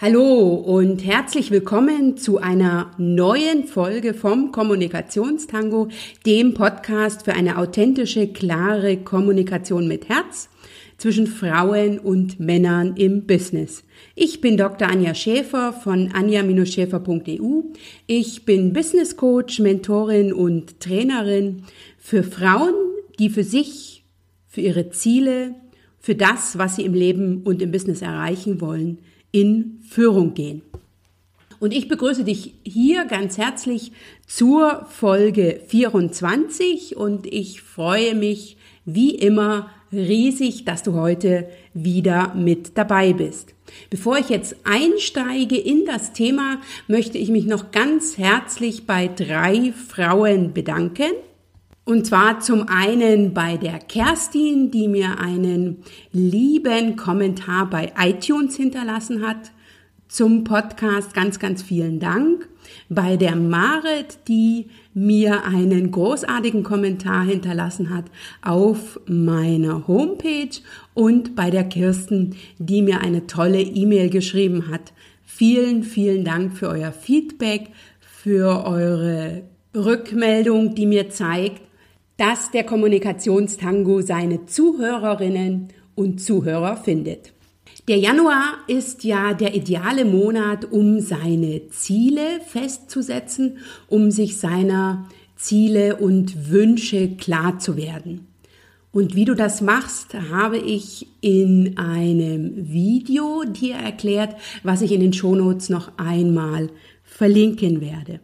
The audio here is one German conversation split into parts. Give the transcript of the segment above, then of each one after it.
Hallo und herzlich willkommen zu einer neuen Folge vom Kommunikationstango, dem Podcast für eine authentische, klare Kommunikation mit Herz zwischen Frauen und Männern im Business. Ich bin Dr. Anja Schäfer von anja-schäfer.eu. Ich bin Business Coach, Mentorin und Trainerin für Frauen, die für sich, für ihre Ziele, für das, was sie im Leben und im Business erreichen wollen, in Führung gehen. Und ich begrüße dich hier ganz herzlich zur Folge 24 und ich freue mich wie immer riesig, dass du heute wieder mit dabei bist. Bevor ich jetzt einsteige in das Thema, möchte ich mich noch ganz herzlich bei drei Frauen bedanken. Und zwar zum einen bei der Kerstin, die mir einen lieben Kommentar bei iTunes hinterlassen hat zum Podcast. Ganz, ganz vielen Dank. Bei der Marit, die mir einen großartigen Kommentar hinterlassen hat auf meiner Homepage und bei der Kirsten, die mir eine tolle E-Mail geschrieben hat. Vielen, vielen Dank für euer Feedback, für eure Rückmeldung, die mir zeigt, dass der Kommunikationstango seine Zuhörerinnen und Zuhörer findet. Der Januar ist ja der ideale Monat, um seine Ziele festzusetzen, um sich seiner Ziele und Wünsche klar zu werden. Und wie du das machst, habe ich in einem Video dir erklärt, was ich in den Shownotes noch einmal verlinken werde.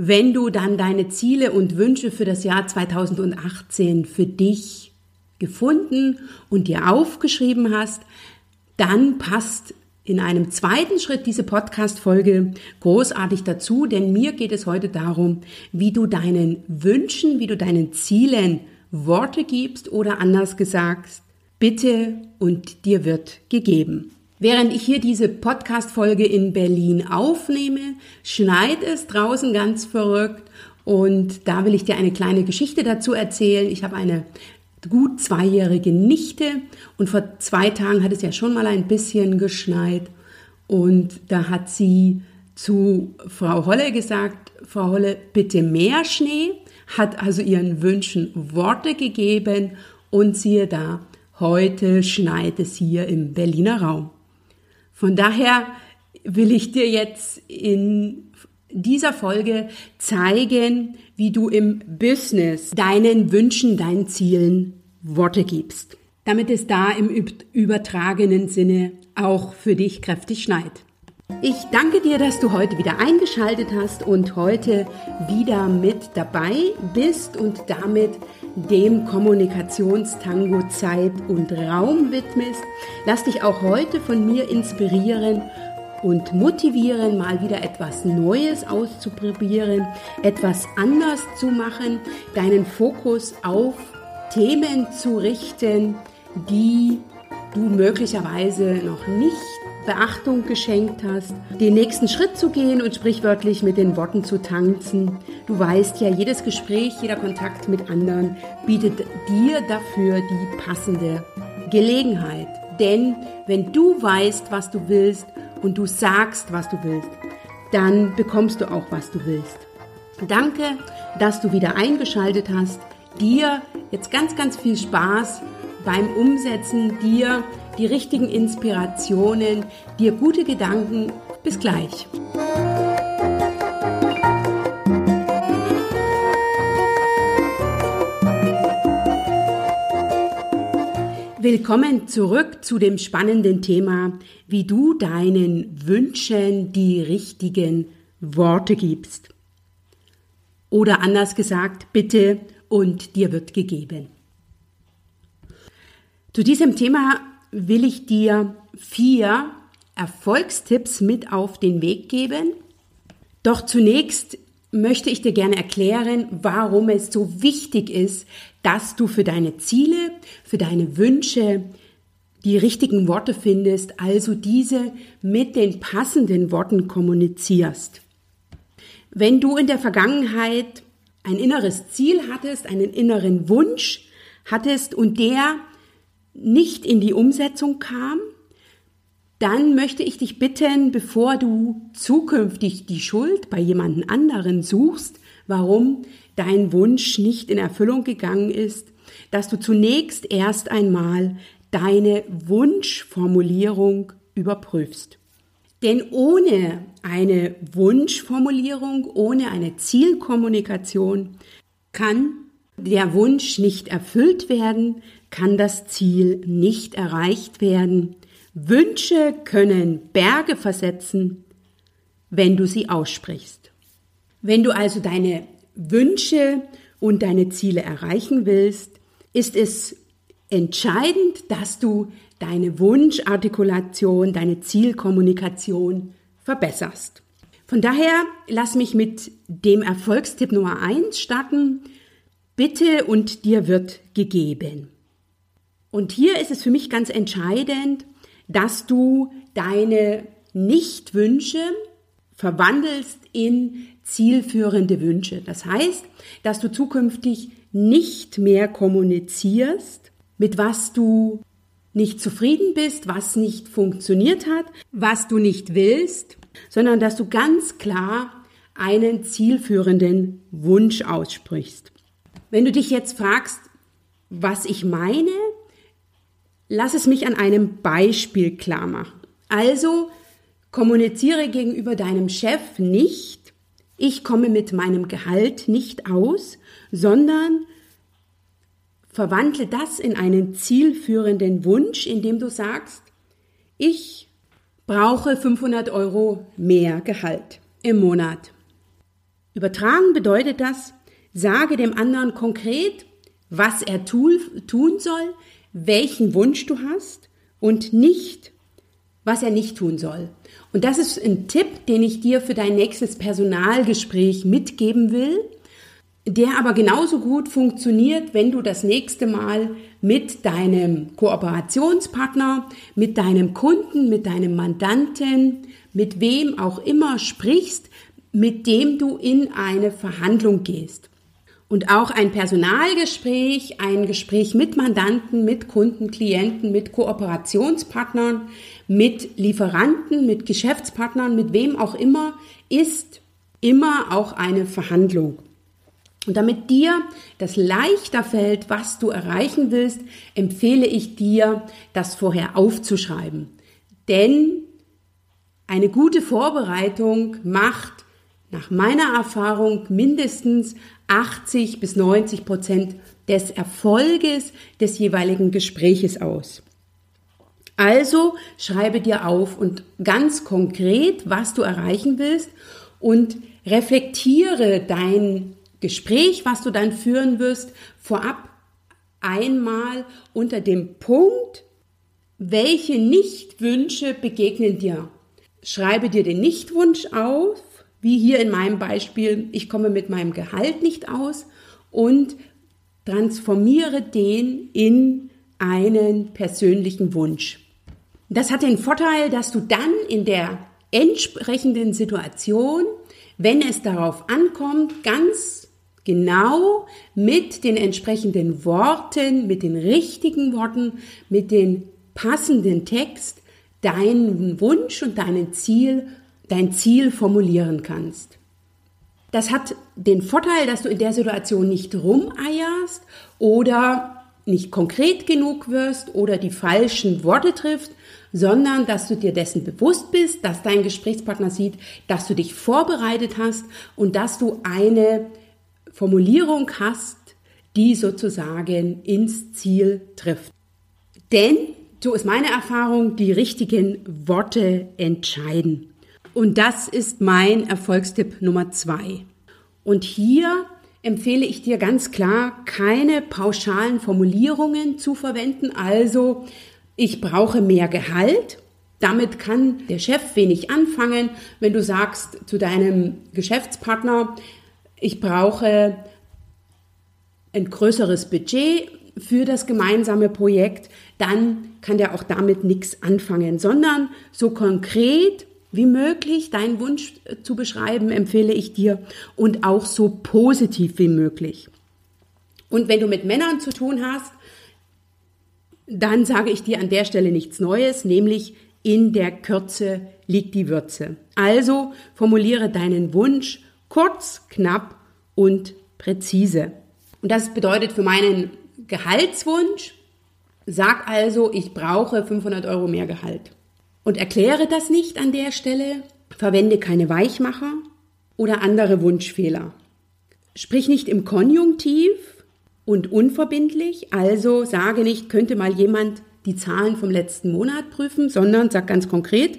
Wenn du dann deine Ziele und Wünsche für das Jahr 2018 für dich gefunden und dir aufgeschrieben hast, dann passt in einem zweiten Schritt diese Podcast-Folge großartig dazu, denn mir geht es heute darum, wie du deinen Wünschen, wie du deinen Zielen Worte gibst oder anders gesagt, bitte und dir wird gegeben. Während ich hier diese Podcast-Folge in Berlin aufnehme, schneit es draußen ganz verrückt und da will ich dir eine kleine Geschichte dazu erzählen. Ich habe eine gut zweijährige Nichte und vor zwei Tagen hat es ja schon mal ein bisschen geschneit und da hat sie zu Frau Holle gesagt, Frau Holle, bitte mehr Schnee, hat also ihren Wünschen Worte gegeben und siehe da, heute schneit es hier im Berliner Raum. Von daher will ich dir jetzt in dieser Folge zeigen, wie du im Business deinen Wünschen, deinen Zielen Worte gibst, damit es da im übertragenen Sinne auch für dich kräftig schneit. Ich danke dir, dass du heute wieder eingeschaltet hast und heute wieder mit dabei bist und damit dem Kommunikationstango Zeit und Raum widmest. Lass dich auch heute von mir inspirieren und motivieren, mal wieder etwas Neues auszuprobieren, etwas anders zu machen, deinen Fokus auf Themen zu richten, die du möglicherweise noch nicht Beachtung geschenkt hast, den nächsten Schritt zu gehen und sprichwörtlich mit den Worten zu tanzen. Du weißt ja, jedes Gespräch, jeder Kontakt mit anderen bietet dir dafür die passende Gelegenheit. Denn wenn du weißt, was du willst und du sagst, was du willst, dann bekommst du auch, was du willst. Danke, dass du wieder eingeschaltet hast. Dir jetzt ganz, ganz viel Spaß beim Umsetzen, dir die richtigen Inspirationen, dir gute Gedanken. Bis gleich. Willkommen zurück zu dem spannenden Thema, wie du deinen Wünschen die richtigen Worte gibst. Oder anders gesagt, bitte und dir wird gegeben. Zu diesem Thema will ich dir vier Erfolgstipps mit auf den Weg geben. Doch zunächst möchte ich dir gerne erklären, warum es so wichtig ist, dass du für deine Ziele, für deine Wünsche die richtigen Worte findest, also diese mit den passenden Worten kommunizierst. Wenn du in der Vergangenheit ein inneres Ziel hattest, einen inneren Wunsch hattest und der nicht in die Umsetzung kam, dann möchte ich dich bitten, bevor du zukünftig die Schuld bei jemandem anderen suchst, warum dein Wunsch nicht in Erfüllung gegangen ist, dass du zunächst erst einmal deine Wunschformulierung überprüfst. Denn ohne eine Wunschformulierung, ohne eine Zielkommunikation kann der Wunsch nicht erfüllt werden, kann das Ziel nicht erreicht werden. Wünsche können Berge versetzen, wenn du sie aussprichst. Wenn du also deine Wünsche und deine Ziele erreichen willst, ist es entscheidend, dass du deine Wunschartikulation, deine Zielkommunikation verbesserst. Von daher lass mich mit dem Erfolgstipp Nummer eins starten. Bitte und dir wird gegeben. Und hier ist es für mich ganz entscheidend, dass du deine Nichtwünsche verwandelst in zielführende Wünsche. Das heißt, dass du zukünftig nicht mehr kommunizierst, mit was du nicht zufrieden bist, was nicht funktioniert hat, was du nicht willst, sondern dass du ganz klar einen zielführenden Wunsch aussprichst. Wenn du dich jetzt fragst, was ich meine, lass es mich an einem Beispiel klar machen. Also kommuniziere gegenüber deinem Chef nicht, ich komme mit meinem Gehalt nicht aus, sondern Verwandle das in einen zielführenden Wunsch, indem du sagst, ich brauche 500 Euro mehr Gehalt im Monat. Übertragen bedeutet das, sage dem anderen konkret, was er tun soll, welchen Wunsch du hast und nicht, was er nicht tun soll. Und das ist ein Tipp, den ich dir für dein nächstes Personalgespräch mitgeben will der aber genauso gut funktioniert, wenn du das nächste Mal mit deinem Kooperationspartner, mit deinem Kunden, mit deinem Mandanten, mit wem auch immer sprichst, mit dem du in eine Verhandlung gehst. Und auch ein Personalgespräch, ein Gespräch mit Mandanten, mit Kunden, Klienten, mit Kooperationspartnern, mit Lieferanten, mit Geschäftspartnern, mit wem auch immer, ist immer auch eine Verhandlung. Und damit dir das leichter fällt, was du erreichen willst, empfehle ich dir, das vorher aufzuschreiben. Denn eine gute Vorbereitung macht nach meiner Erfahrung mindestens 80 bis 90 Prozent des Erfolges des jeweiligen Gespräches aus. Also schreibe dir auf und ganz konkret, was du erreichen willst und reflektiere dein Gespräch, was du dann führen wirst, vorab einmal unter dem Punkt, welche Nichtwünsche begegnen dir. Schreibe dir den Nichtwunsch auf, wie hier in meinem Beispiel, ich komme mit meinem Gehalt nicht aus und transformiere den in einen persönlichen Wunsch. Das hat den Vorteil, dass du dann in der entsprechenden Situation, wenn es darauf ankommt, ganz genau mit den entsprechenden Worten, mit den richtigen Worten, mit dem passenden Text deinen Wunsch und deinen Ziel, dein Ziel formulieren kannst. Das hat den Vorteil, dass du in der Situation nicht rumeierst oder nicht konkret genug wirst oder die falschen Worte triffst, sondern dass du dir dessen bewusst bist, dass dein Gesprächspartner sieht, dass du dich vorbereitet hast und dass du eine Formulierung hast, die sozusagen ins Ziel trifft. Denn, so ist meine Erfahrung, die richtigen Worte entscheiden. Und das ist mein Erfolgstipp Nummer zwei. Und hier empfehle ich dir ganz klar, keine pauschalen Formulierungen zu verwenden. Also, ich brauche mehr Gehalt. Damit kann der Chef wenig anfangen, wenn du sagst zu deinem Geschäftspartner, ich brauche ein größeres Budget für das gemeinsame Projekt, dann kann der auch damit nichts anfangen, sondern so konkret wie möglich deinen Wunsch zu beschreiben, empfehle ich dir und auch so positiv wie möglich. Und wenn du mit Männern zu tun hast, dann sage ich dir an der Stelle nichts Neues, nämlich in der Kürze liegt die Würze. Also formuliere deinen Wunsch kurz, knapp und präzise. Und das bedeutet für meinen Gehaltswunsch, sag also, ich brauche 500 Euro mehr Gehalt. Und erkläre das nicht an der Stelle, verwende keine Weichmacher oder andere Wunschfehler. Sprich nicht im Konjunktiv und unverbindlich, also sage nicht, könnte mal jemand die Zahlen vom letzten Monat prüfen, sondern sag ganz konkret,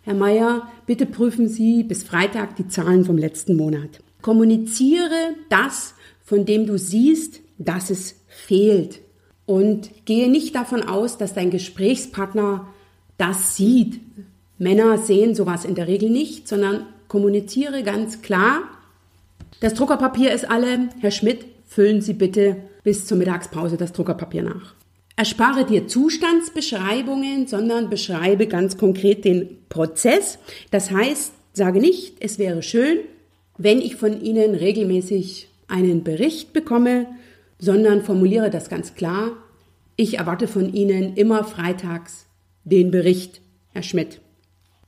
Herr Meier, bitte prüfen Sie bis Freitag die Zahlen vom letzten Monat. Kommuniziere das, von dem du siehst, dass es fehlt. Und gehe nicht davon aus, dass dein Gesprächspartner das sieht. Männer sehen sowas in der Regel nicht, sondern kommuniziere ganz klar. Das Druckerpapier ist alle. Herr Schmidt, füllen Sie bitte bis zur Mittagspause das Druckerpapier nach. Erspare dir Zustandsbeschreibungen, sondern beschreibe ganz konkret den Prozess. Das heißt, sage nicht, es wäre schön, wenn ich von Ihnen regelmäßig einen Bericht bekomme, sondern formuliere das ganz klar. Ich erwarte von Ihnen immer freitags den Bericht, Herr Schmidt.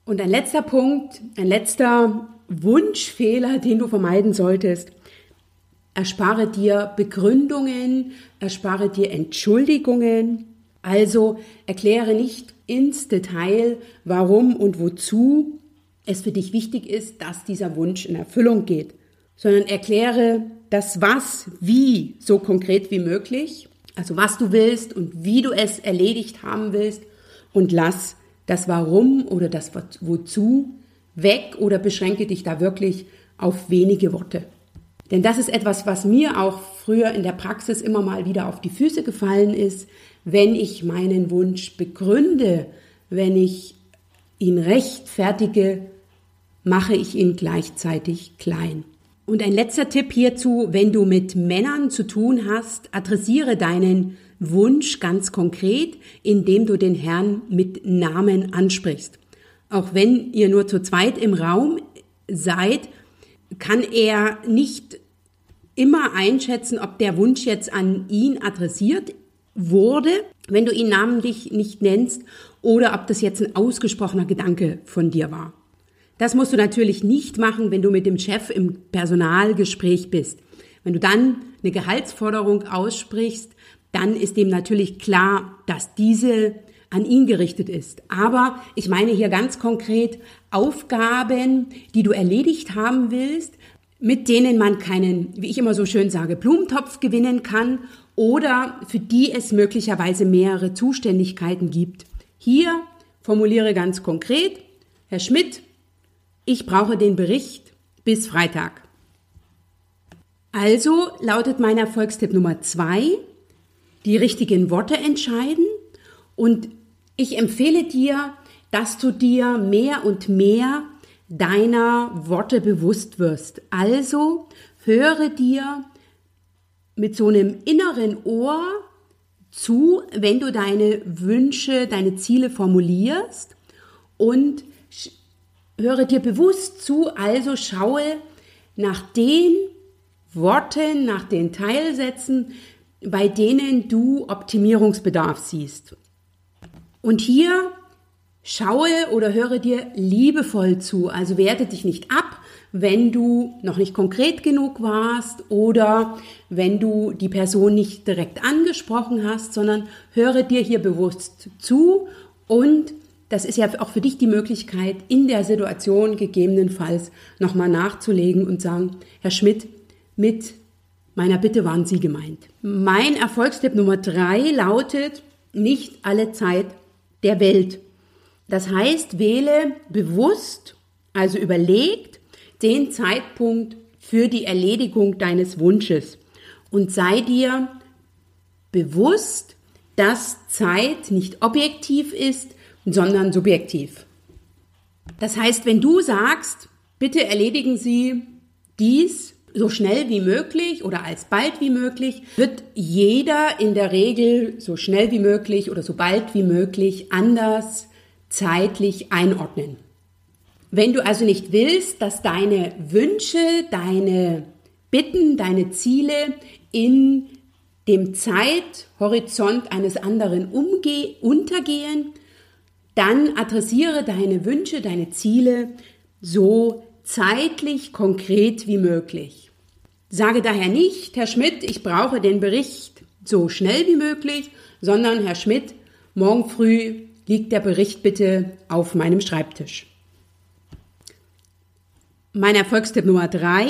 Und ein letzter Punkt, ein letzter Wunschfehler, den du vermeiden solltest. Erspare dir Begründungen, erspare dir Entschuldigungen. Also erkläre nicht ins Detail, warum und wozu es für dich wichtig ist, dass dieser Wunsch in Erfüllung geht, sondern erkläre das Was, wie so konkret wie möglich, also was du willst und wie du es erledigt haben willst und lass das Warum oder das Wozu weg oder beschränke dich da wirklich auf wenige Worte. Denn das ist etwas, was mir auch früher in der Praxis immer mal wieder auf die Füße gefallen ist, wenn ich meinen Wunsch begründe, wenn ich ihn rechtfertige, mache ich ihn gleichzeitig klein. Und ein letzter Tipp hierzu, wenn du mit Männern zu tun hast, adressiere deinen Wunsch ganz konkret, indem du den Herrn mit Namen ansprichst. Auch wenn ihr nur zu zweit im Raum seid, kann er nicht immer einschätzen, ob der Wunsch jetzt an ihn adressiert wurde, wenn du ihn namentlich nicht nennst, oder ob das jetzt ein ausgesprochener Gedanke von dir war. Das musst du natürlich nicht machen, wenn du mit dem Chef im Personalgespräch bist. Wenn du dann eine Gehaltsforderung aussprichst, dann ist dem natürlich klar, dass diese an ihn gerichtet ist. Aber ich meine hier ganz konkret Aufgaben, die du erledigt haben willst, mit denen man keinen, wie ich immer so schön sage, Blumentopf gewinnen kann oder für die es möglicherweise mehrere Zuständigkeiten gibt. Hier formuliere ganz konkret, Herr Schmidt, ich brauche den Bericht bis Freitag. Also lautet mein Erfolgstipp Nummer zwei, die richtigen Worte entscheiden und ich empfehle dir, dass du dir mehr und mehr deiner Worte bewusst wirst. Also höre dir mit so einem inneren Ohr zu, wenn du deine Wünsche, deine Ziele formulierst und höre dir bewusst zu, also schaue nach den Worten, nach den Teilsätzen, bei denen du Optimierungsbedarf siehst. Und hier schaue oder höre dir liebevoll zu, also werte dich nicht ab, wenn du noch nicht konkret genug warst oder wenn du die Person nicht direkt angesprochen hast, sondern höre dir hier bewusst zu und das ist ja auch für dich die Möglichkeit, in der Situation gegebenenfalls nochmal nachzulegen und sagen, Herr Schmidt, mit meiner Bitte waren Sie gemeint. Mein Erfolgstipp Nummer drei lautet, nicht alle Zeit der Welt. Das heißt, wähle bewusst, also überlegt, den Zeitpunkt für die Erledigung deines Wunsches und sei dir bewusst, dass Zeit nicht objektiv ist, sondern subjektiv. Das heißt, wenn du sagst, bitte erledigen Sie dies so schnell wie möglich oder als bald wie möglich, wird jeder in der Regel so schnell wie möglich oder so bald wie möglich anders zeitlich einordnen. Wenn du also nicht willst, dass deine Wünsche, deine Bitten, deine Ziele in dem Zeithorizont eines anderen umge untergehen, dann adressiere deine Wünsche, deine Ziele so zeitlich konkret wie möglich. Sage daher nicht, Herr Schmidt, ich brauche den Bericht so schnell wie möglich, sondern Herr Schmidt, morgen früh liegt der Bericht bitte auf meinem Schreibtisch. Mein Erfolgstipp Nummer drei.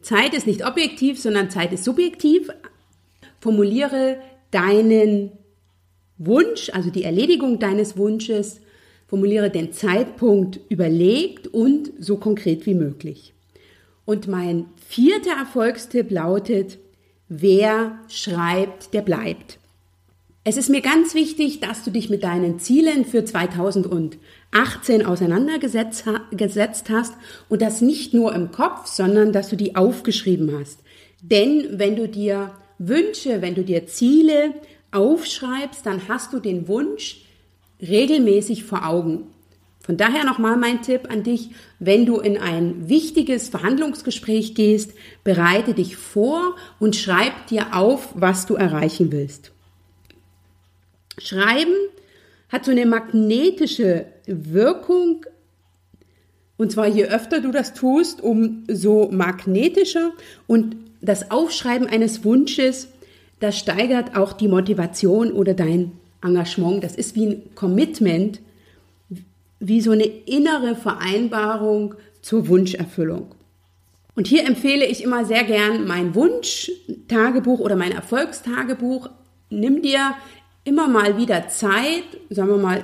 Zeit ist nicht objektiv, sondern Zeit ist subjektiv. Formuliere deinen Wunsch, also die Erledigung deines Wunsches, formuliere den Zeitpunkt überlegt und so konkret wie möglich. Und mein vierter Erfolgstipp lautet, wer schreibt, der bleibt. Es ist mir ganz wichtig, dass du dich mit deinen Zielen für 2018 auseinandergesetzt hast und das nicht nur im Kopf, sondern dass du die aufgeschrieben hast. Denn wenn du dir Wünsche, wenn du dir Ziele aufschreibst, dann hast du den Wunsch regelmäßig vor Augen. Von daher nochmal mein Tipp an dich, wenn du in ein wichtiges Verhandlungsgespräch gehst, bereite dich vor und schreib dir auf, was du erreichen willst. Schreiben hat so eine magnetische Wirkung. Und zwar je öfter du das tust, umso magnetischer. Und das Aufschreiben eines Wunsches, das steigert auch die Motivation oder dein Engagement. Das ist wie ein Commitment, wie so eine innere Vereinbarung zur Wunscherfüllung. Und hier empfehle ich immer sehr gern mein Wunschtagebuch oder mein Erfolgstagebuch. Nimm dir immer mal wieder Zeit, sagen wir mal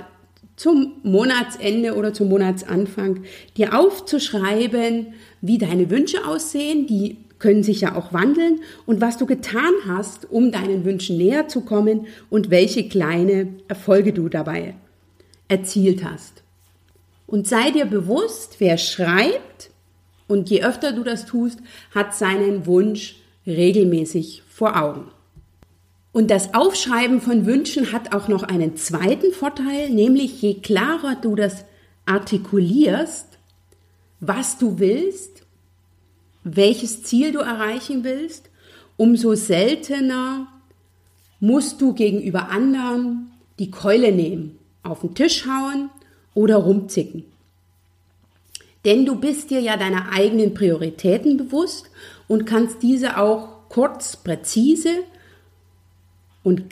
zum Monatsende oder zum Monatsanfang, dir aufzuschreiben, wie deine Wünsche aussehen, die können sich ja auch wandeln und was du getan hast, um deinen Wünschen näher zu kommen und welche kleine Erfolge du dabei erzielt hast. Und sei dir bewusst, wer schreibt und je öfter du das tust, hat seinen Wunsch regelmäßig vor Augen. Und das Aufschreiben von Wünschen hat auch noch einen zweiten Vorteil, nämlich je klarer du das artikulierst, was du willst, welches Ziel du erreichen willst, umso seltener musst du gegenüber anderen die Keule nehmen, auf den Tisch hauen oder rumzicken. Denn du bist dir ja deiner eigenen Prioritäten bewusst und kannst diese auch kurz, präzise und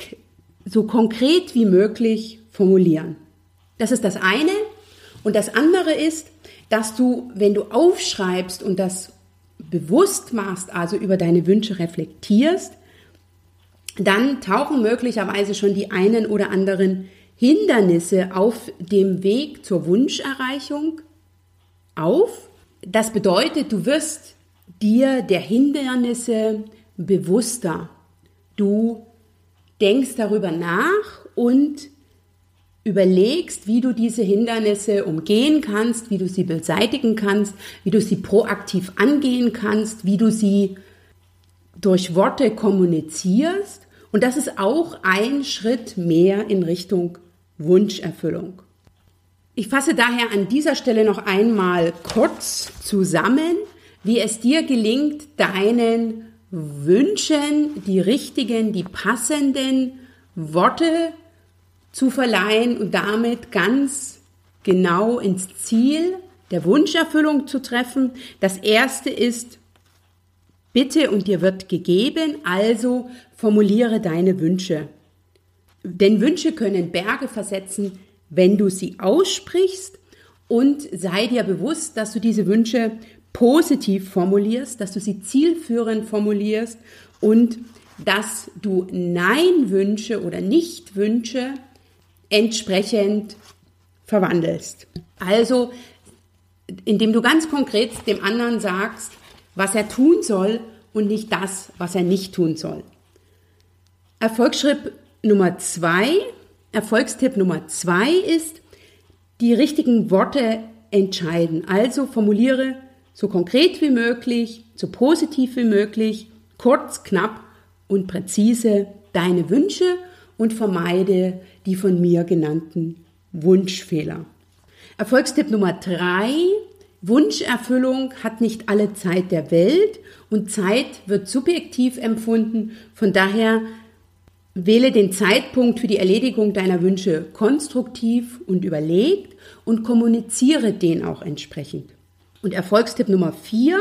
so konkret wie möglich formulieren. Das ist das eine. Und das andere ist, dass du, wenn du aufschreibst und das bewusst machst, also über deine Wünsche reflektierst, dann tauchen möglicherweise schon die einen oder anderen Hindernisse auf dem Weg zur Wunscherreichung auf. Das bedeutet, du wirst dir der Hindernisse bewusster. Du denkst darüber nach und überlegst, wie du diese Hindernisse umgehen kannst, wie du sie beseitigen kannst, wie du sie proaktiv angehen kannst, wie du sie durch Worte kommunizierst. Und das ist auch ein Schritt mehr in Richtung Wunscherfüllung. Ich fasse daher an dieser Stelle noch einmal kurz zusammen, wie es dir gelingt, deinen Wünschen die richtigen, die passenden Worte zu verleihen und damit ganz genau ins Ziel der Wunscherfüllung zu treffen. Das erste ist, bitte und dir wird gegeben, also formuliere deine Wünsche. Denn Wünsche können Berge versetzen, wenn du sie aussprichst und sei dir bewusst, dass du diese Wünsche positiv formulierst, dass du sie zielführend formulierst und dass du Nein-Wünsche oder Nicht-Wünsche entsprechend verwandelst. Also, indem du ganz konkret dem anderen sagst, was er tun soll und nicht das, was er nicht tun soll. Erfolgsschritt Nummer zwei, Erfolgstipp Nummer zwei ist, die richtigen Worte entscheiden. Also formuliere so konkret wie möglich, so positiv wie möglich, kurz, knapp und präzise deine Wünsche und vermeide die von mir genannten Wunschfehler. Erfolgstipp Nummer drei. Wunscherfüllung hat nicht alle Zeit der Welt und Zeit wird subjektiv empfunden. Von daher Wähle den Zeitpunkt für die Erledigung deiner Wünsche konstruktiv und überlegt und kommuniziere den auch entsprechend. Und Erfolgstipp Nummer vier,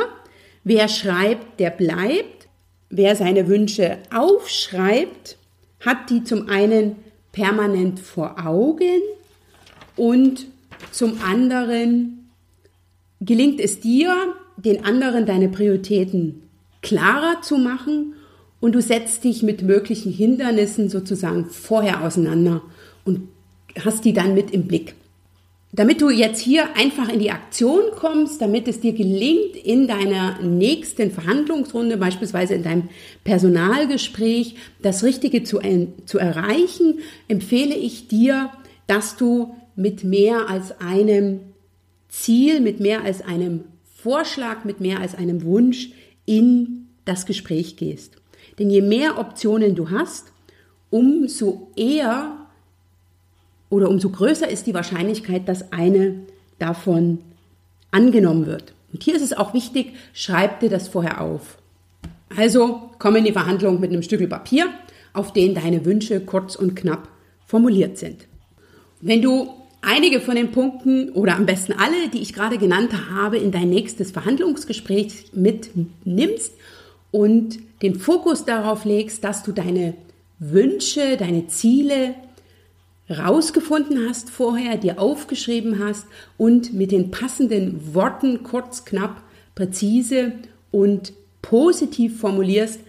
wer schreibt, der bleibt. Wer seine Wünsche aufschreibt, hat die zum einen permanent vor Augen und zum anderen gelingt es dir, den anderen deine Prioritäten klarer zu machen und du setzt dich mit möglichen Hindernissen sozusagen vorher auseinander und hast die dann mit im Blick. Damit du jetzt hier einfach in die Aktion kommst, damit es dir gelingt, in deiner nächsten Verhandlungsrunde, beispielsweise in deinem Personalgespräch, das Richtige zu, zu erreichen, empfehle ich dir, dass du mit mehr als einem Ziel, mit mehr als einem Vorschlag, mit mehr als einem Wunsch in das Gespräch gehst. Denn je mehr Optionen du hast, umso eher oder umso größer ist die Wahrscheinlichkeit, dass eine davon angenommen wird. Und hier ist es auch wichtig, schreib dir das vorher auf. Also komm in die Verhandlung mit einem Stück Papier, auf dem deine Wünsche kurz und knapp formuliert sind. Wenn du einige von den Punkten oder am besten alle, die ich gerade genannt habe, in dein nächstes Verhandlungsgespräch mitnimmst und den Fokus darauf legst, dass du deine Wünsche, deine Ziele rausgefunden hast vorher, dir aufgeschrieben hast und mit den passenden Worten kurz, knapp, präzise und positiv formulierst,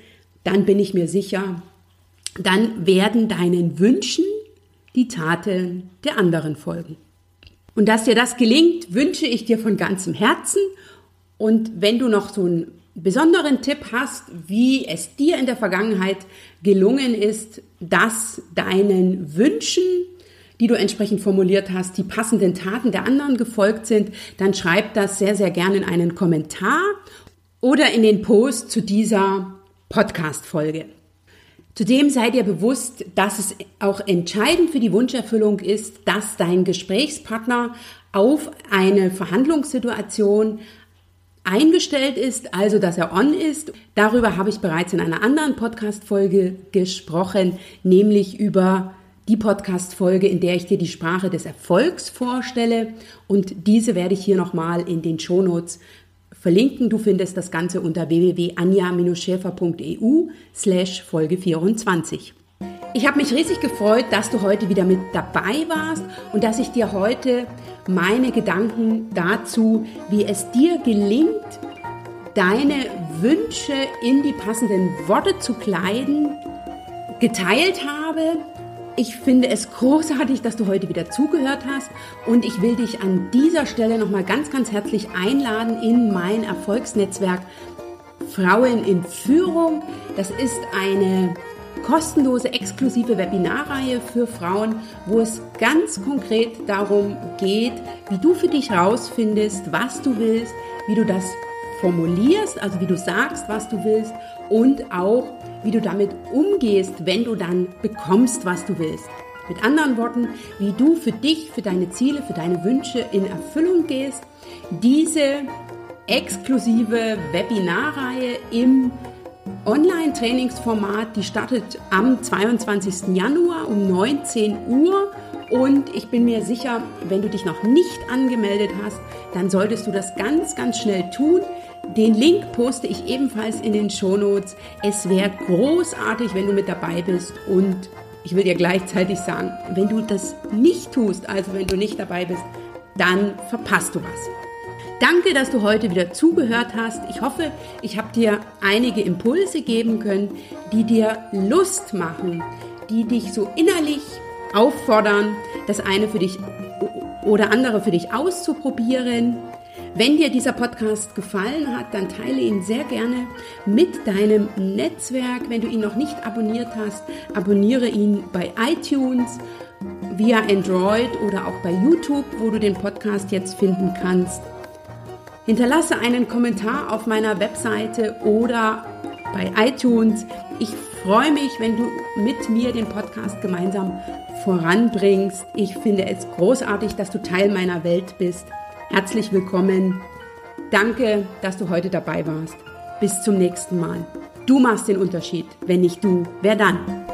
dann bin ich mir sicher, dann werden deinen Wünschen die Taten der anderen folgen. Und dass dir das gelingt, wünsche ich dir von ganzem Herzen. Und wenn du noch so einen besonderen Tipp hast, wie es dir in der Vergangenheit gelungen ist, dass deinen Wünschen, die du entsprechend formuliert hast, die passenden Taten der anderen gefolgt sind, dann schreib das sehr, sehr gerne in einen Kommentar oder in den Post zu dieser Podcast-Folge. Zudem sei dir bewusst, dass es auch entscheidend für die Wunscherfüllung ist, dass dein Gesprächspartner auf eine Verhandlungssituation eingestellt ist, also dass er on ist. Darüber habe ich bereits in einer anderen Podcast-Folge gesprochen, nämlich über die Podcast-Folge, in der ich dir die Sprache des Erfolgs vorstelle. Und diese werde ich hier nochmal in den Shownotes verlinken. Du findest das Ganze unter www.anja-schäfer.eu slash Folge 24. Ich habe mich riesig gefreut, dass du heute wieder mit dabei warst und dass ich dir heute meine Gedanken dazu, wie es dir gelingt, deine Wünsche in die passenden Worte zu kleiden, geteilt habe ich finde es großartig, dass du heute wieder zugehört hast und ich will dich an dieser Stelle nochmal ganz, ganz herzlich einladen in mein Erfolgsnetzwerk Frauen in Führung. Das ist eine kostenlose, exklusive Webinarreihe für Frauen, wo es ganz konkret darum geht, wie du für dich rausfindest, was du willst, wie du das formulierst, also wie du sagst, was du willst und auch, wie du damit umgehst, wenn du dann bekommst, was du willst. Mit anderen Worten, wie du für dich, für deine Ziele, für deine Wünsche in Erfüllung gehst. Diese exklusive Webinarreihe im Online-Trainingsformat, die startet am 22. Januar um 19 Uhr. Und ich bin mir sicher, wenn du dich noch nicht angemeldet hast, dann solltest du das ganz, ganz schnell tun. Den Link poste ich ebenfalls in den Shownotes. Es wäre großartig, wenn du mit dabei bist und ich will dir gleichzeitig sagen, wenn du das nicht tust, also wenn du nicht dabei bist, dann verpasst du was. Danke, dass du heute wieder zugehört hast. Ich hoffe, ich habe dir einige Impulse geben können, die dir Lust machen, die dich so innerlich auffordern, das eine für dich oder andere für dich auszuprobieren. Wenn dir dieser Podcast gefallen hat, dann teile ihn sehr gerne mit deinem Netzwerk. Wenn du ihn noch nicht abonniert hast, abonniere ihn bei iTunes, via Android oder auch bei YouTube, wo du den Podcast jetzt finden kannst. Hinterlasse einen Kommentar auf meiner Webseite oder bei iTunes. Ich freue mich, wenn du mit mir den Podcast gemeinsam voranbringst. Ich finde es großartig, dass du Teil meiner Welt bist. Herzlich willkommen. Danke, dass du heute dabei warst. Bis zum nächsten Mal. Du machst den Unterschied. Wenn nicht du, wer dann?